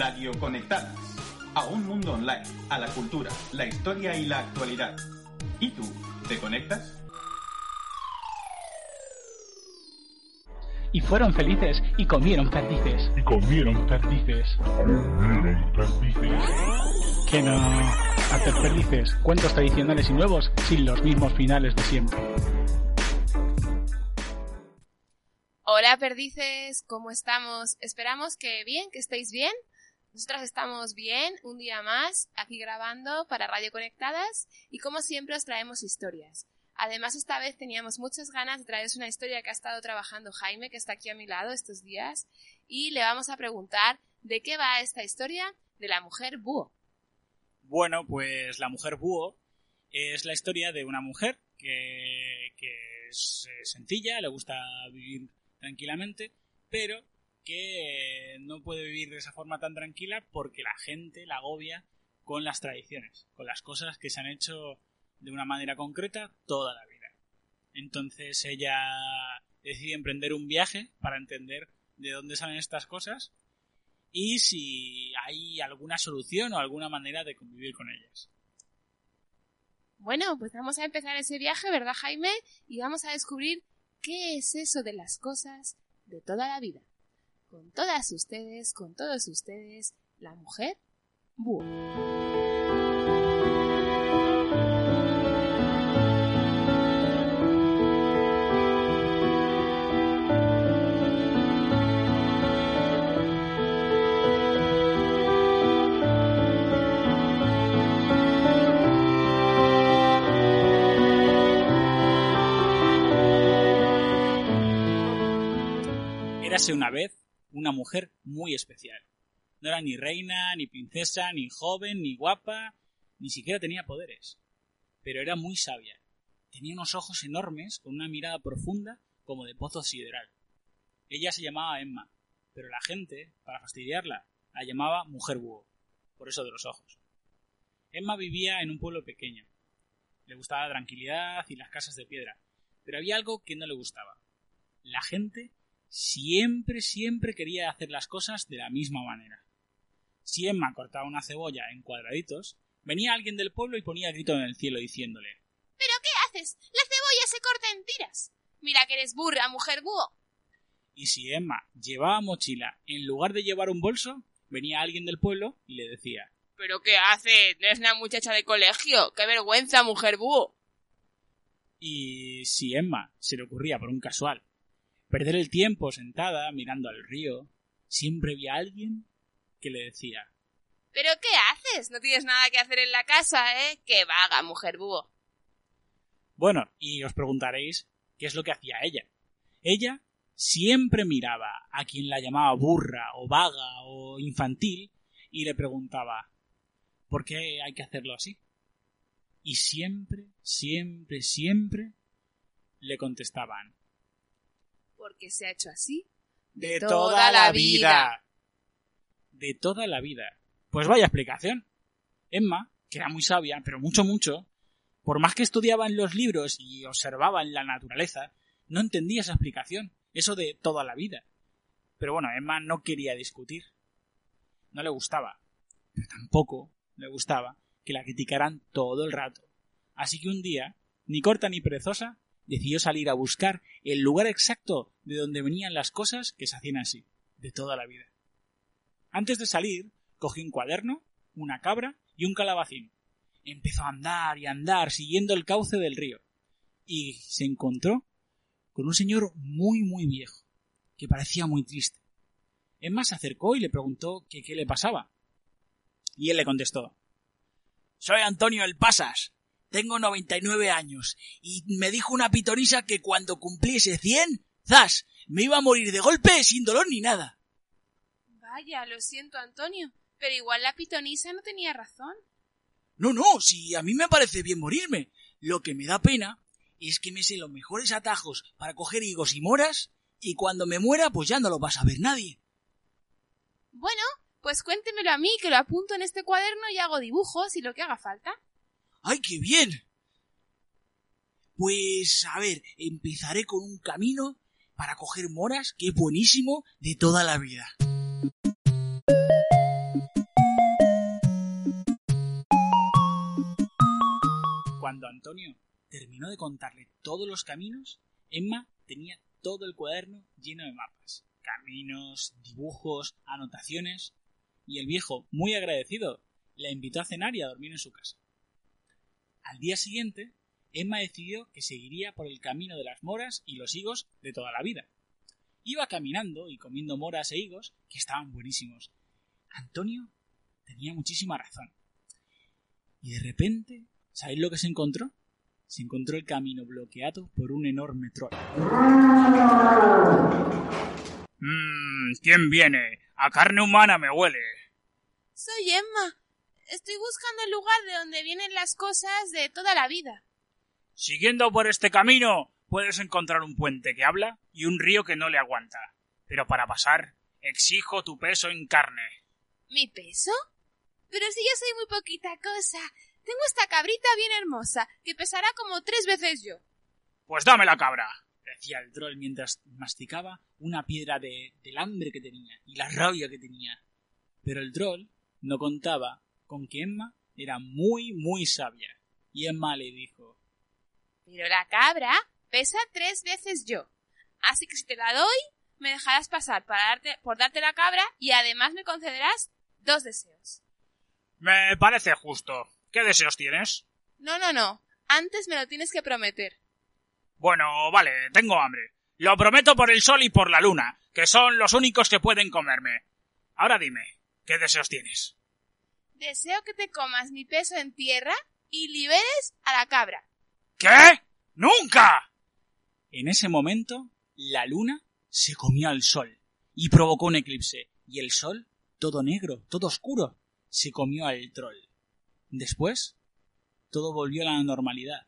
Radio Conectadas. A un mundo online, a la cultura, la historia y la actualidad. ¿Y tú, te conectas? Y fueron felices y comieron perdices. Y comieron perdices. Comieron perdices. Que no hacer felices cuentos tradicionales y nuevos sin los mismos finales de siempre. Hola perdices, ¿cómo estamos? Esperamos que bien, que estéis bien. Nosotras estamos bien, un día más, aquí grabando para Radio Conectadas y como siempre os traemos historias. Además, esta vez teníamos muchas ganas de traeros una historia que ha estado trabajando Jaime, que está aquí a mi lado estos días, y le vamos a preguntar de qué va esta historia de la mujer búho. Bueno, pues la mujer búho es la historia de una mujer que, que es eh, sencilla, le gusta vivir tranquilamente, pero que no puede vivir de esa forma tan tranquila porque la gente la agobia con las tradiciones, con las cosas que se han hecho de una manera concreta toda la vida. Entonces ella decide emprender un viaje para entender de dónde salen estas cosas y si hay alguna solución o alguna manera de convivir con ellas. Bueno, pues vamos a empezar ese viaje, ¿verdad Jaime? Y vamos a descubrir qué es eso de las cosas de toda la vida. Con todas ustedes, con todos ustedes, la mujer búho. Una vez una mujer muy especial. No era ni reina, ni princesa, ni joven, ni guapa, ni siquiera tenía poderes. Pero era muy sabia. Tenía unos ojos enormes con una mirada profunda como de pozo sideral. Ella se llamaba Emma, pero la gente, para fastidiarla, la llamaba mujer búho, por eso de los ojos. Emma vivía en un pueblo pequeño. Le gustaba la tranquilidad y las casas de piedra, pero había algo que no le gustaba. La gente siempre, siempre quería hacer las cosas de la misma manera. Si Emma cortaba una cebolla en cuadraditos, venía alguien del pueblo y ponía grito en el cielo diciéndole ¿Pero qué haces? La cebolla se corta en tiras. Mira que eres burra, mujer búho. Y si Emma llevaba mochila en lugar de llevar un bolso, venía alguien del pueblo y le decía ¿Pero qué haces? No es una muchacha de colegio. ¡Qué vergüenza, mujer búho! Y si Emma se le ocurría por un casual perder el tiempo sentada mirando al río, siempre había alguien que le decía ¿Pero qué haces? No tienes nada que hacer en la casa, ¿eh? ¡Qué vaga, mujer búho! Bueno, y os preguntaréis qué es lo que hacía ella. Ella siempre miraba a quien la llamaba burra o vaga o infantil y le preguntaba ¿por qué hay que hacerlo así? Y siempre, siempre, siempre le contestaban porque se ha hecho así de, toda, la vida. De toda la vida. Pues vaya explicación. Emma, que era muy sabia, pero mucho, mucho, por más que estudiaba en los libros y observaba en la naturaleza, no entendía esa explicación, eso de toda la vida. Pero bueno, Emma no quería discutir. No le gustaba. Pero tampoco le gustaba que la criticaran todo el rato. Así que un día, ni corta ni perezosa, decidió salir a buscar el lugar exacto de donde venían las cosas que se hacían así, de toda la vida. Antes de salir, cogió un cuaderno, una cabra y un calabacín. Empezó a andar y andar siguiendo el cauce del río. Y se encontró con un señor muy muy viejo, que parecía muy triste. Emma se acercó y le preguntó que qué le pasaba. Y él le contestó Soy Antonio el Pasas, tengo 99 años y me dijo una pitonisa que cuando cumpliese 100, ¡zas! me iba a morir de golpe sin dolor ni nada. Vaya, lo siento, Antonio, pero igual la pitonisa no tenía razón. No, no, si a mí me parece bien morirme. Lo que me da pena es que me sé los mejores atajos para coger higos y moras y cuando me muera pues ya no lo va a saber nadie. Bueno, pues cuéntemelo a mí, que lo apunto en este cuaderno y hago dibujos y lo que haga falta. ¡Ay, qué bien! Pues, a ver, empezaré con un camino para coger moras que es buenísimo de toda la vida. Cuando Antonio terminó de contarle todos los caminos, Emma tenía todo el cuaderno lleno de mapas, caminos, dibujos, anotaciones, y el viejo, muy agradecido, la invitó a cenar y a dormir en su casa. Al día siguiente, Emma decidió que seguiría por el camino de las moras y los higos de toda la vida. Iba caminando y comiendo moras e higos que estaban buenísimos. Antonio tenía muchísima razón. Y de repente, ¿sabéis lo que se encontró? Se encontró el camino bloqueado por un enorme troll. Mmm, ¿quién viene? A carne humana me huele. Soy Emma. Estoy buscando el lugar de donde vienen las cosas de toda la vida. Siguiendo por este camino, puedes encontrar un puente que habla y un río que no le aguanta. Pero para pasar, exijo tu peso en carne. ¿Mi peso? Pero si yo soy muy poquita cosa. Tengo esta cabrita bien hermosa, que pesará como tres veces yo. Pues dame la cabra, decía el troll mientras masticaba una piedra de, del hambre que tenía y la rabia que tenía. Pero el troll no contaba con que Emma era muy, muy sabia. Y Emma le dijo Pero la cabra pesa tres veces yo. Así que si te la doy, me dejarás pasar para darte, por darte la cabra y además me concederás dos deseos. Me parece justo. ¿Qué deseos tienes? No, no, no. Antes me lo tienes que prometer. Bueno, vale, tengo hambre. Lo prometo por el sol y por la luna, que son los únicos que pueden comerme. Ahora dime, ¿qué deseos tienes? Deseo que te comas mi peso en tierra y liberes a la cabra. ¿Qué? ¡Nunca! En ese momento, la luna se comió al sol y provocó un eclipse, y el sol, todo negro, todo oscuro, se comió al troll. Después, todo volvió a la normalidad,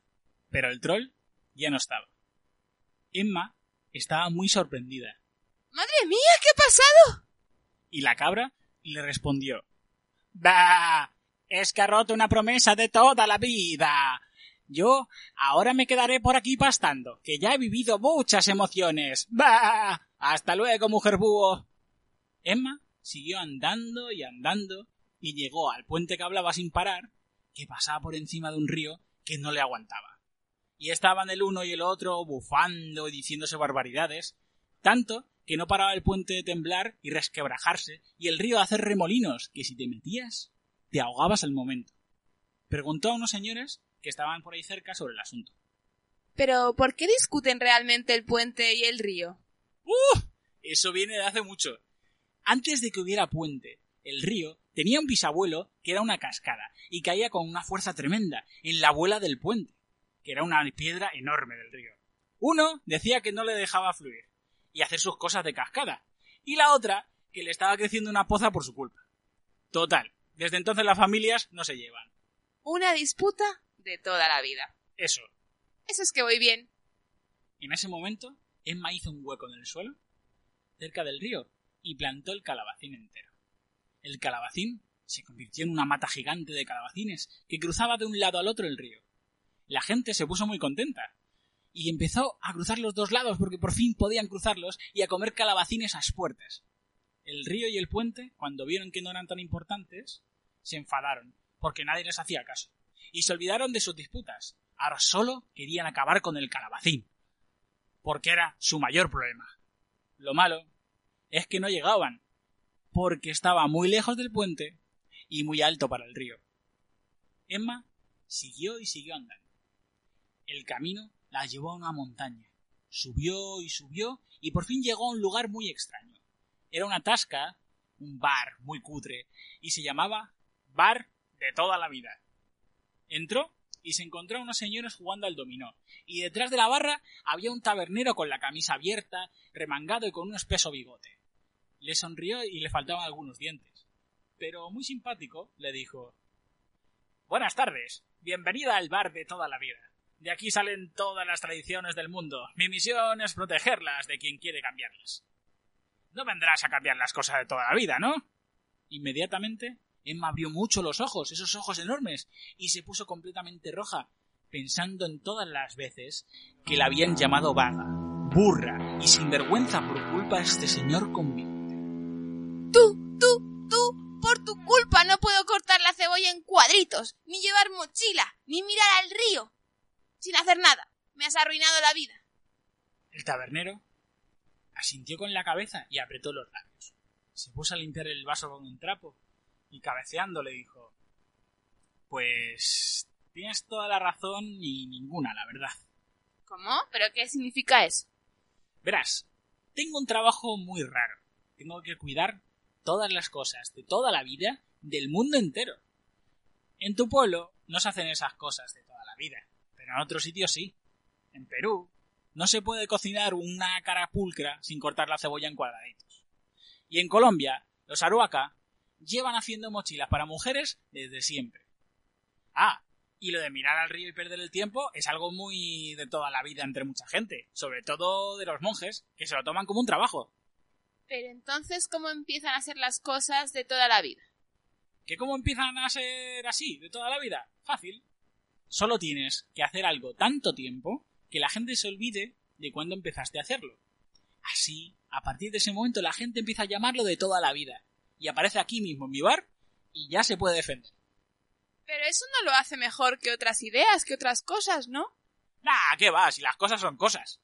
pero el troll ya no estaba. Emma estaba muy sorprendida. ¡Madre mía, qué ha pasado! Y la cabra le respondió. Es que ha roto una promesa de toda la vida. Yo ahora me quedaré por aquí pastando, que ya he vivido muchas emociones. Bah. Hasta luego, mujer búho. Emma siguió andando y andando y llegó al puente que hablaba sin parar, que pasaba por encima de un río que no le aguantaba. Y estaban el uno y el otro bufando y diciéndose barbaridades, tanto que no paraba el puente de temblar y resquebrajarse, y el río de hacer remolinos, que si te metías, te ahogabas al momento. Preguntó a unos señores que estaban por ahí cerca sobre el asunto. Pero, ¿por qué discuten realmente el puente y el río? ¡Uh! Eso viene de hace mucho. Antes de que hubiera puente, el río tenía un bisabuelo que era una cascada y caía con una fuerza tremenda en la abuela del puente, que era una piedra enorme del río. Uno decía que no le dejaba fluir y hacer sus cosas de cascada, y la otra que le estaba creciendo una poza por su culpa. Total, desde entonces las familias no se llevan. Una disputa de toda la vida. Eso. Eso es que voy bien. En ese momento, Emma hizo un hueco en el suelo, cerca del río, y plantó el calabacín entero. El calabacín se convirtió en una mata gigante de calabacines que cruzaba de un lado al otro el río. La gente se puso muy contenta y empezó a cruzar los dos lados porque por fin podían cruzarlos y a comer calabacines a puertas. El río y el puente, cuando vieron que no eran tan importantes, se enfadaron porque nadie les hacía caso y se olvidaron de sus disputas. Ahora solo querían acabar con el calabacín porque era su mayor problema. Lo malo es que no llegaban porque estaba muy lejos del puente y muy alto para el río. Emma siguió y siguió andando. El camino la llevó a una montaña. Subió y subió y por fin llegó a un lugar muy extraño. Era una tasca, un bar muy cutre, y se llamaba Bar de toda la vida. Entró y se encontró a unos señores jugando al dominó, y detrás de la barra había un tabernero con la camisa abierta, remangado y con un espeso bigote. Le sonrió y le faltaban algunos dientes. Pero muy simpático le dijo Buenas tardes. Bienvenida al bar de toda la vida. De aquí salen todas las tradiciones del mundo. Mi misión es protegerlas de quien quiere cambiarlas. No vendrás a cambiar las cosas de toda la vida, ¿no? Inmediatamente, Emma abrió mucho los ojos, esos ojos enormes, y se puso completamente roja, pensando en todas las veces que la habían llamado vaga, burra y sinvergüenza por culpa de este señor conmigo. Tú, tú, tú, por tu culpa no puedo cortar la cebolla en cuadritos, ni llevar mochila, ni mirar al río. Sin hacer nada. Me has arruinado la vida. El tabernero asintió con la cabeza y apretó los labios. Se puso a limpiar el vaso con un trapo y cabeceando le dijo Pues tienes toda la razón y ninguna, la verdad. ¿Cómo? ¿Pero qué significa eso? Verás, tengo un trabajo muy raro. Tengo que cuidar todas las cosas de toda la vida del mundo entero. En tu pueblo no se hacen esas cosas de toda la vida, en otros sitios sí. En Perú no se puede cocinar una carapulcra sin cortar la cebolla en cuadraditos. Y en Colombia, los aruaca llevan haciendo mochilas para mujeres desde siempre. Ah, y lo de mirar al río y perder el tiempo es algo muy de toda la vida entre mucha gente, sobre todo de los monjes, que se lo toman como un trabajo. Pero entonces, ¿cómo empiezan a ser las cosas de toda la vida? ¿Que cómo empiezan a ser así, de toda la vida? Fácil. Solo tienes que hacer algo tanto tiempo que la gente se olvide de cuándo empezaste a hacerlo. Así, a partir de ese momento la gente empieza a llamarlo de toda la vida. Y aparece aquí mismo en mi bar y ya se puede defender. Pero eso no lo hace mejor que otras ideas, que otras cosas, ¿no? Nah, ¿qué va? Si las cosas son cosas.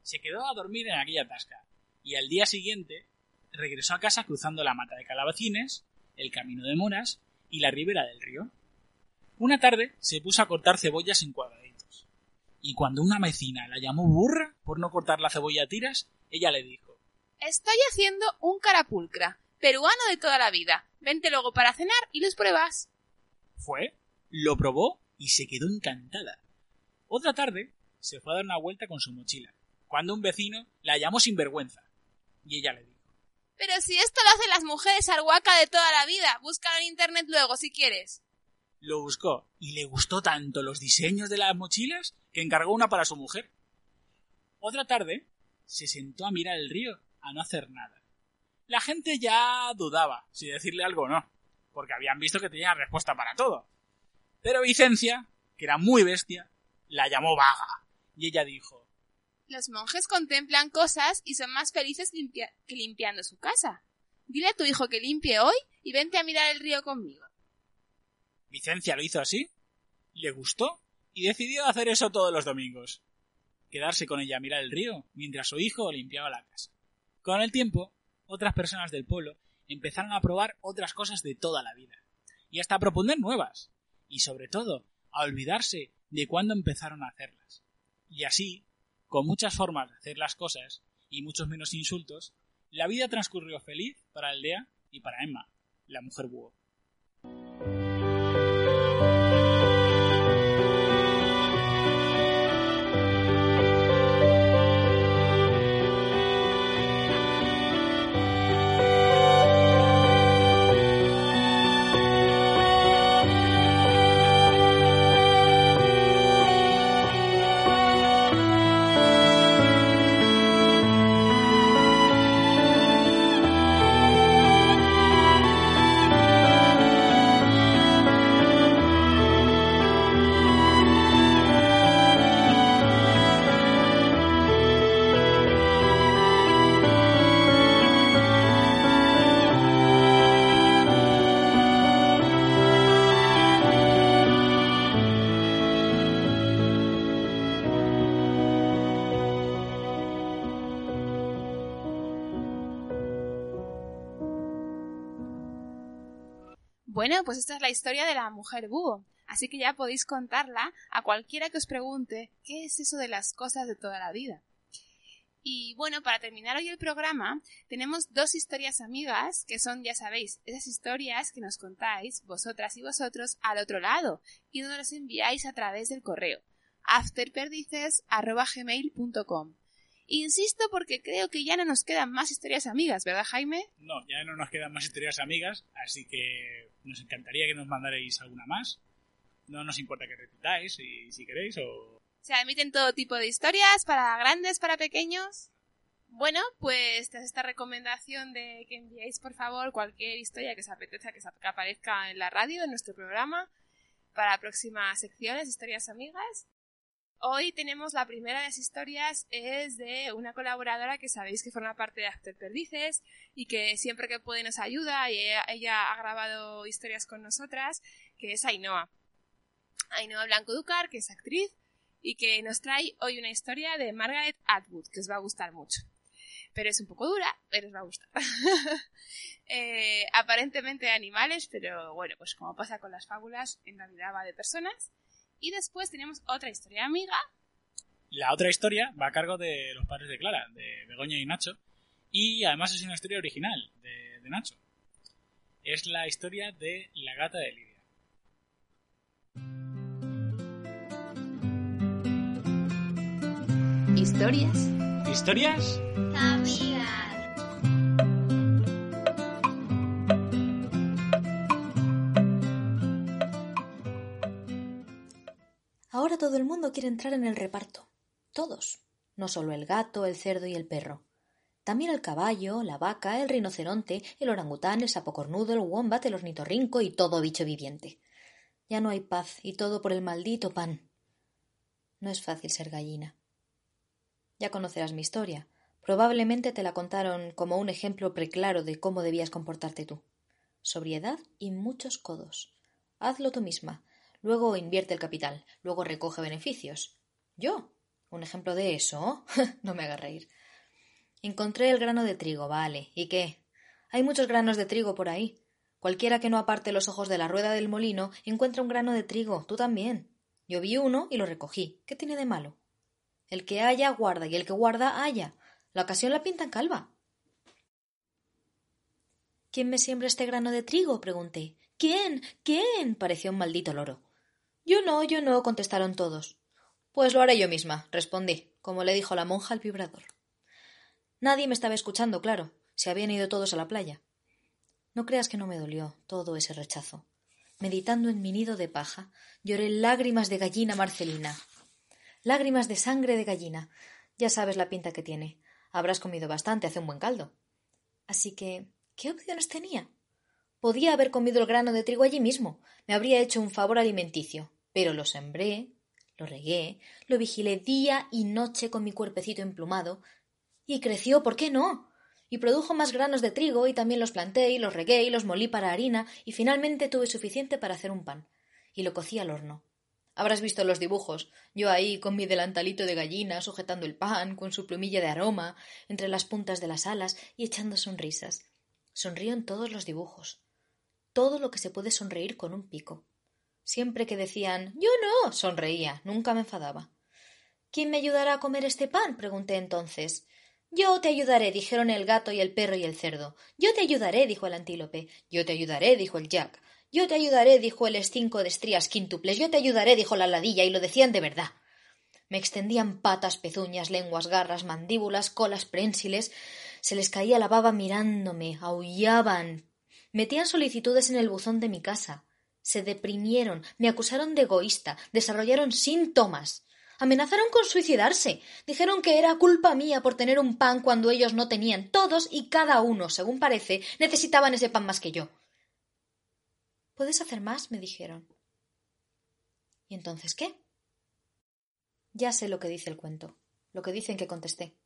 Se quedó a dormir en aquella tasca. Y al día siguiente regresó a casa cruzando la mata de calabacines, el camino de moras y la ribera del río. Una tarde se puso a cortar cebollas en cuadraditos. Y cuando una vecina la llamó burra por no cortar la cebolla a tiras, ella le dijo Estoy haciendo un carapulcra, peruano de toda la vida. Vente luego para cenar y los pruebas. Fue, lo probó y se quedó encantada. Otra tarde se fue a dar una vuelta con su mochila, cuando un vecino la llamó sinvergüenza. Y ella le dijo Pero si esto lo hacen las mujeres arhuaca de toda la vida, búscalo en internet luego si quieres. Lo buscó y le gustó tanto los diseños de las mochilas que encargó una para su mujer. Otra tarde se sentó a mirar el río, a no hacer nada. La gente ya dudaba si decirle algo o no, porque habían visto que tenía respuesta para todo. Pero Vicencia, que era muy bestia, la llamó vaga, y ella dijo Los monjes contemplan cosas y son más felices que limpiando su casa. Dile a tu hijo que limpie hoy y vente a mirar el río conmigo. Vicencia lo hizo así, le gustó y decidió hacer eso todos los domingos. Quedarse con ella a mirar el río mientras su hijo limpiaba la casa. Con el tiempo, otras personas del pueblo empezaron a probar otras cosas de toda la vida y hasta a proponer nuevas y sobre todo a olvidarse de cuándo empezaron a hacerlas. Y así, con muchas formas de hacer las cosas y muchos menos insultos, la vida transcurrió feliz para Aldea y para Emma, la mujer búho. Bueno, pues esta es la historia de la mujer búho. Así que ya podéis contarla a cualquiera que os pregunte qué es eso de las cosas de toda la vida. Y bueno, para terminar hoy el programa, tenemos dos historias amigas que son, ya sabéis, esas historias que nos contáis vosotras y vosotros al otro lado y nos las enviáis a través del correo afterperdices.gmail.com Insisto porque creo que ya no nos quedan más historias amigas, ¿verdad Jaime? No, ya no nos quedan más historias amigas, así que nos encantaría que nos mandarais alguna más. No nos importa que repitáis si, si queréis o... Se admiten todo tipo de historias, para grandes, para pequeños. Bueno, pues tras esta recomendación de que enviéis por favor cualquier historia que os apetezca que, aparezca en la radio, en nuestro programa, para próximas secciones, historias amigas. Hoy tenemos la primera de las historias, es de una colaboradora que sabéis que forma parte de After Perdices y que siempre que puede nos ayuda y ella, ha grabado historias con nosotras, que es Ainhoa. Ainhoa Blanco Ducar, que es actriz y que nos trae hoy una historia de Margaret Atwood que os va a gustar mucho. Pero es un poco dura, pero os va a gustar. Eh, aparentemente de animales, pero bueno, pues como pasa con las fábulas, en realidad va de personas. Y después tenemos otra historia amiga. La otra historia va a cargo de los padres de Clara, de Begoña y Nacho. Y además es una historia original de, de Nacho. Es la historia de la gata de Lidia. Historias. ¿Historias? Todo el mundo quiere entrar en el reparto. Todos. No solo el gato, el cerdo y el perro. También el caballo, la vaca, el rinoceronte, el orangután, el sapo cornudo, el wombat, el ornitorrinco y todo bicho viviente. Ya no hay paz y todo por el maldito pan. No es fácil ser gallina. Ya conocerás mi historia. Probablemente te la contaron como un ejemplo preclaro de cómo debías comportarte tú. Sobriedad y muchos codos. Hazlo tú misma. Luego invierte el capital. Luego recoge beneficios. ¿Yo? ¿Un ejemplo de eso? no me haga reír. Encontré el grano de trigo, vale. ¿Y qué? Hay muchos granos de trigo por ahí. Cualquiera que no aparte los ojos de la rueda del molino encuentra un grano de trigo. Tú también. Yo vi uno y lo recogí. ¿Qué tiene de malo? El que haya, guarda, y el que guarda, haya. La ocasión la pinta en calva. ¿Quién me siembra este grano de trigo? pregunté. ¿Quién? ¿Quién? pareció un maldito loro. Yo no, yo no, contestaron todos. Pues lo haré yo misma, respondí, como le dijo la monja al vibrador. Nadie me estaba escuchando, claro. Se habían ido todos a la playa. No creas que no me dolió todo ese rechazo. Meditando en mi nido de paja, lloré lágrimas de gallina marcelina. Lágrimas de sangre de gallina. Ya sabes la pinta que tiene. Habrás comido bastante, hace un buen caldo. Así que, ¿qué opciones tenía? Podía haber comido el grano de trigo allí mismo. Me habría hecho un favor alimenticio. Pero lo sembré, lo regué, lo vigilé día y noche con mi cuerpecito emplumado, y creció, ¿por qué no? y produjo más granos de trigo y también los planté y los regué y los molí para harina y finalmente tuve suficiente para hacer un pan y lo cocí al horno. Habrás visto los dibujos, yo ahí con mi delantalito de gallina sujetando el pan con su plumilla de aroma entre las puntas de las alas y echando sonrisas. Sonrío en todos los dibujos. Todo lo que se puede sonreír con un pico. Siempre que decían yo no, sonreía, nunca me enfadaba. ¿Quién me ayudará a comer este pan? pregunté entonces. Yo te ayudaré, dijeron el gato y el perro y el cerdo. Yo te ayudaré, dijo el antílope. Yo te ayudaré, dijo el Jack. Yo te ayudaré, dijo el estinco de estrías quíntuples. Yo te ayudaré, dijo la ladilla, y lo decían de verdad. Me extendían patas, pezuñas, lenguas, garras, mandíbulas, colas prensiles. Se les caía la baba mirándome, aullaban. Metían solicitudes en el buzón de mi casa. Se deprimieron, me acusaron de egoísta, desarrollaron síntomas. Amenazaron con suicidarse. Dijeron que era culpa mía por tener un pan cuando ellos no tenían. Todos y cada uno, según parece, necesitaban ese pan más que yo. ¿Puedes hacer más? me dijeron. ¿Y entonces qué? Ya sé lo que dice el cuento, lo que dicen que contesté.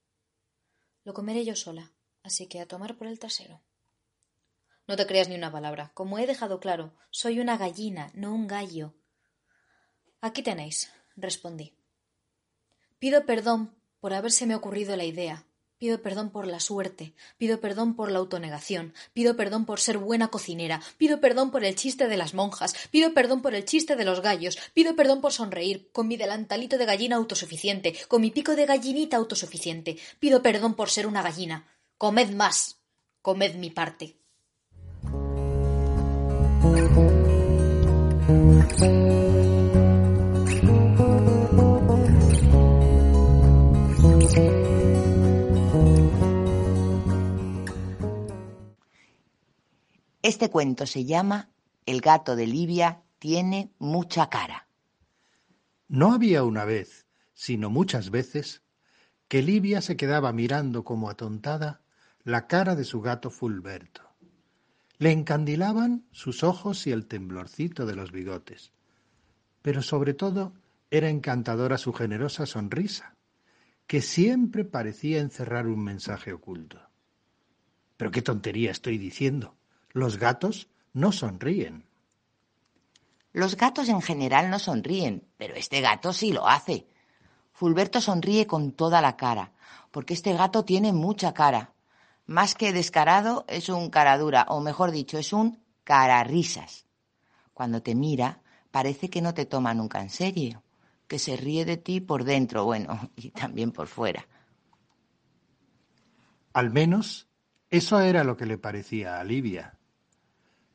Lo comeré yo sola, así que a tomar por el trasero. No te creas ni una palabra. Como he dejado claro, soy una gallina, no un gallo. Aquí tenéis, respondí. Pido perdón por habérseme ocurrido la idea. Pido perdón por la suerte, pido perdón por la autonegación, pido perdón por ser buena cocinera, pido perdón por el chiste de las monjas, pido perdón por el chiste de los gallos, pido perdón por sonreír, con mi delantalito de gallina autosuficiente, con mi pico de gallinita autosuficiente, pido perdón por ser una gallina. Comed más, comed mi parte. Este cuento se llama El gato de Libia tiene mucha cara. No había una vez, sino muchas veces, que Livia se quedaba mirando como atontada la cara de su gato Fulberto. Le encandilaban sus ojos y el temblorcito de los bigotes. Pero sobre todo era encantadora su generosa sonrisa, que siempre parecía encerrar un mensaje oculto. Pero qué tontería estoy diciendo. Los gatos no sonríen. Los gatos en general no sonríen, pero este gato sí lo hace. Fulberto sonríe con toda la cara, porque este gato tiene mucha cara. Más que descarado, es un cara dura, o mejor dicho, es un cararrisas. Cuando te mira, parece que no te toma nunca en serio, que se ríe de ti por dentro, bueno, y también por fuera. Al menos eso era lo que le parecía a Livia.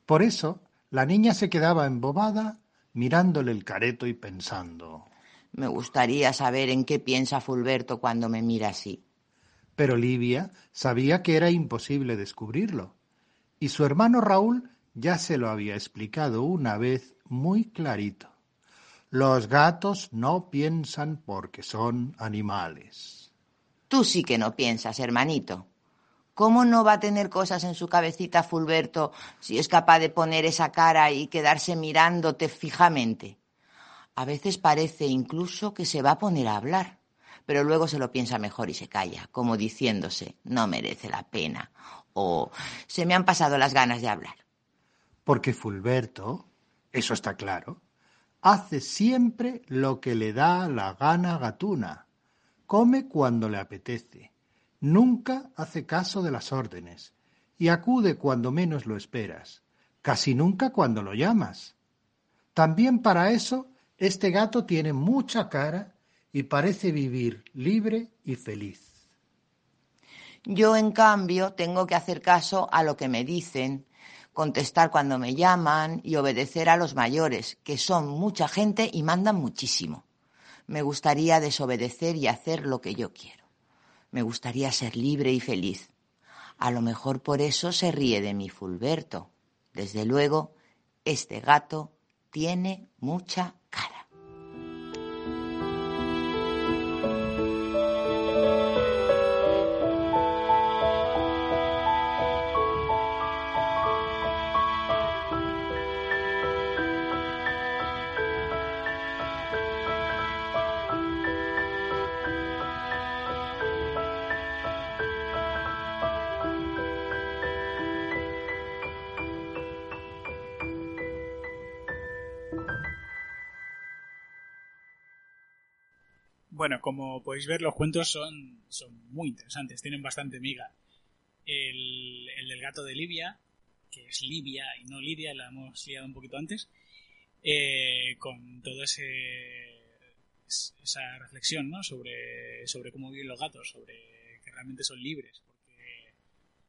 Por eso la niña se quedaba embobada mirándole el careto y pensando. Me gustaría saber en qué piensa Fulberto cuando me mira así. Pero Livia sabía que era imposible descubrirlo, y su hermano Raúl ya se lo había explicado una vez muy clarito. Los gatos no piensan porque son animales. Tú sí que no piensas, hermanito. ¿Cómo no va a tener cosas en su cabecita Fulberto si es capaz de poner esa cara y quedarse mirándote fijamente? A veces parece incluso que se va a poner a hablar, pero luego se lo piensa mejor y se calla, como diciéndose, no merece la pena, o se me han pasado las ganas de hablar. Porque Fulberto, eso está claro, hace siempre lo que le da la gana gatuna. Come cuando le apetece. Nunca hace caso de las órdenes. Y acude cuando menos lo esperas. Casi nunca cuando lo llamas. También para eso este gato tiene mucha cara y parece vivir libre y feliz. Yo, en cambio, tengo que hacer caso a lo que me dicen, contestar cuando me llaman y obedecer a los mayores, que son mucha gente y mandan muchísimo. Me gustaría desobedecer y hacer lo que yo quiero. Me gustaría ser libre y feliz. A lo mejor por eso se ríe de mi Fulberto. Desde luego, este gato tiene mucha Bueno, como podéis ver, los cuentos son, son muy interesantes, tienen bastante miga. El, el del gato de Libia, que es Libia y no Lidia, la hemos liado un poquito antes, eh, con toda esa reflexión ¿no? sobre, sobre cómo viven los gatos, sobre que realmente son libres, porque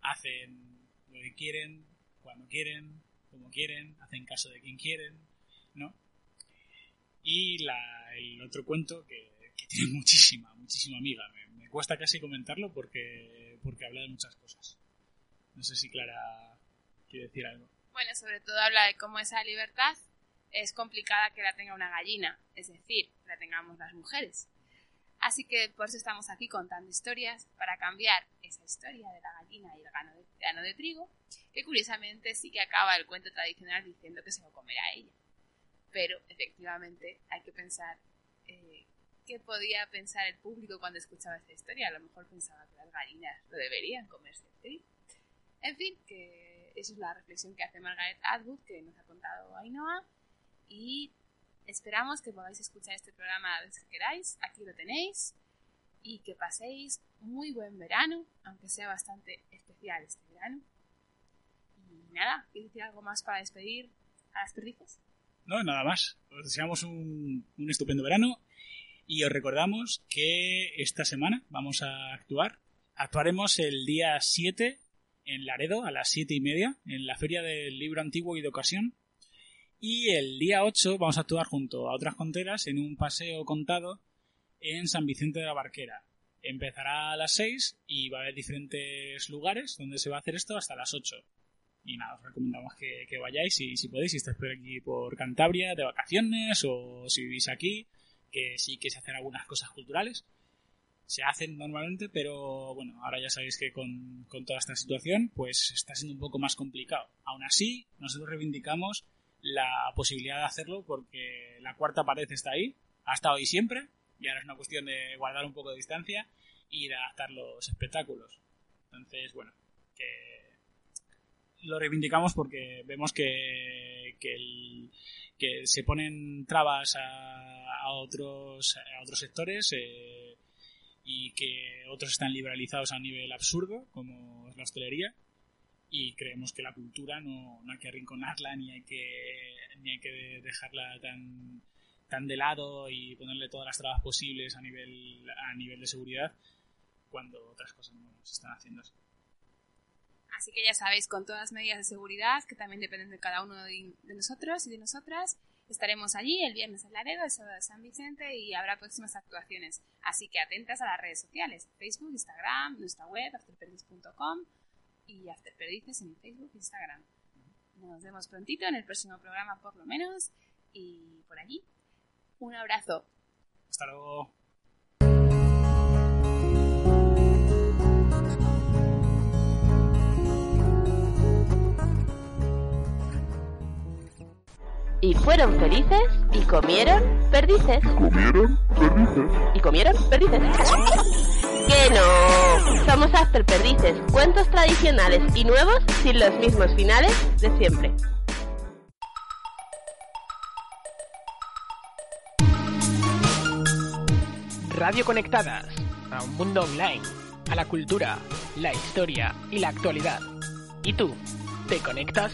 hacen lo que quieren, cuando quieren, como quieren, hacen caso de quien quieren, ¿no? Y la, el otro cuento que que tiene muchísima, muchísima amiga. Me, cuesta casi comentarlo porque, porque habla de muchas cosas. No sé si Clara quiere decir algo. Bueno, sobre todo habla de cómo esa libertad es complicada que la tenga una gallina, es decir, la tengamos las mujeres. Así que por eso estamos aquí contando historias para cambiar esa historia de la gallina y el grano de, de trigo, que curiosamente sí que acaba el cuento tradicional diciendo que se lo comerá ella. Pero efectivamente hay que pensar qué podía pensar el público cuando escuchaba esta historia. A lo mejor pensaba que las gallinas lo deberían comerse el trigo. En fin, que esa es la reflexión que hace Margaret Atwood, que nos ha contado Ainhoa. Y esperamos que podáis escuchar este programa a veces que queráis. Aquí lo tenéis. Y que paséis muy buen verano, aunque sea bastante especial este verano. Y nada, ¿quieres decir algo más para despedir a las perdices? No, nada más. Os deseamos un, un estupendo verano y os recordamos que esta semana vamos a actuar. Actuaremos el día 7 en Laredo a las 7 y media en la Feria del Libro Antiguo y de Ocasión. Y el día 8 vamos a actuar junto a otras conteras en un paseo contado en San Vicente de la Barquera. Empezará a las 6 y va a haber diferentes lugares donde se va a hacer esto hasta las 8. Y nada, os recomendamos que, que vayáis y si podéis, si estáis por aquí por Cantabria de vacaciones o si vivís aquí, que sí que se hacen algunas cosas culturales. Se hacen normalmente, pero bueno, ahora ya sabéis que con, con toda esta situación, pues está siendo un poco más complicado. Aún así, nosotros reivindicamos la posibilidad de hacerlo porque la cuarta pared está ahí, ha estado ahí siempre, y ahora es una cuestión de guardar un poco de distancia y de adaptar los espectáculos. Entonces, bueno, que lo reivindicamos porque vemos que, que, el- que se ponen trabas a, a otros a otros sectores eh, y que otros están liberalizados a nivel absurdo como es la hostelería y creemos que la cultura no, no hay que arrinconarla ni hay que ni hay que dejarla tan tan de lado y ponerle todas las trabas posibles a nivel a nivel de seguridad cuando otras cosas no se están haciendo así. Así que ya sabéis, con todas las medidas de seguridad, que también dependen de cada uno de, nosotros y de nosotras, estaremos allí el viernes en Laredo, el sábado en San Vicente y habrá próximas actuaciones. Así que atentas a las redes sociales, Facebook, Instagram, nuestra web, afterperdices.com y Afterperdices en Facebook e Instagram. Nos vemos prontito en el próximo programa por lo menos y por allí. Un abrazo. Hasta luego. Y fueron felices y comieron perdices. ¿Comieron perdices? ¿Y comieron perdices? ¡Que no! Somos After Perdices, cuentos tradicionales y nuevos sin los mismos finales de siempre. Radio Conectadas, a un mundo online, a la cultura, la historia y la actualidad. ¿Y tú, te conectas?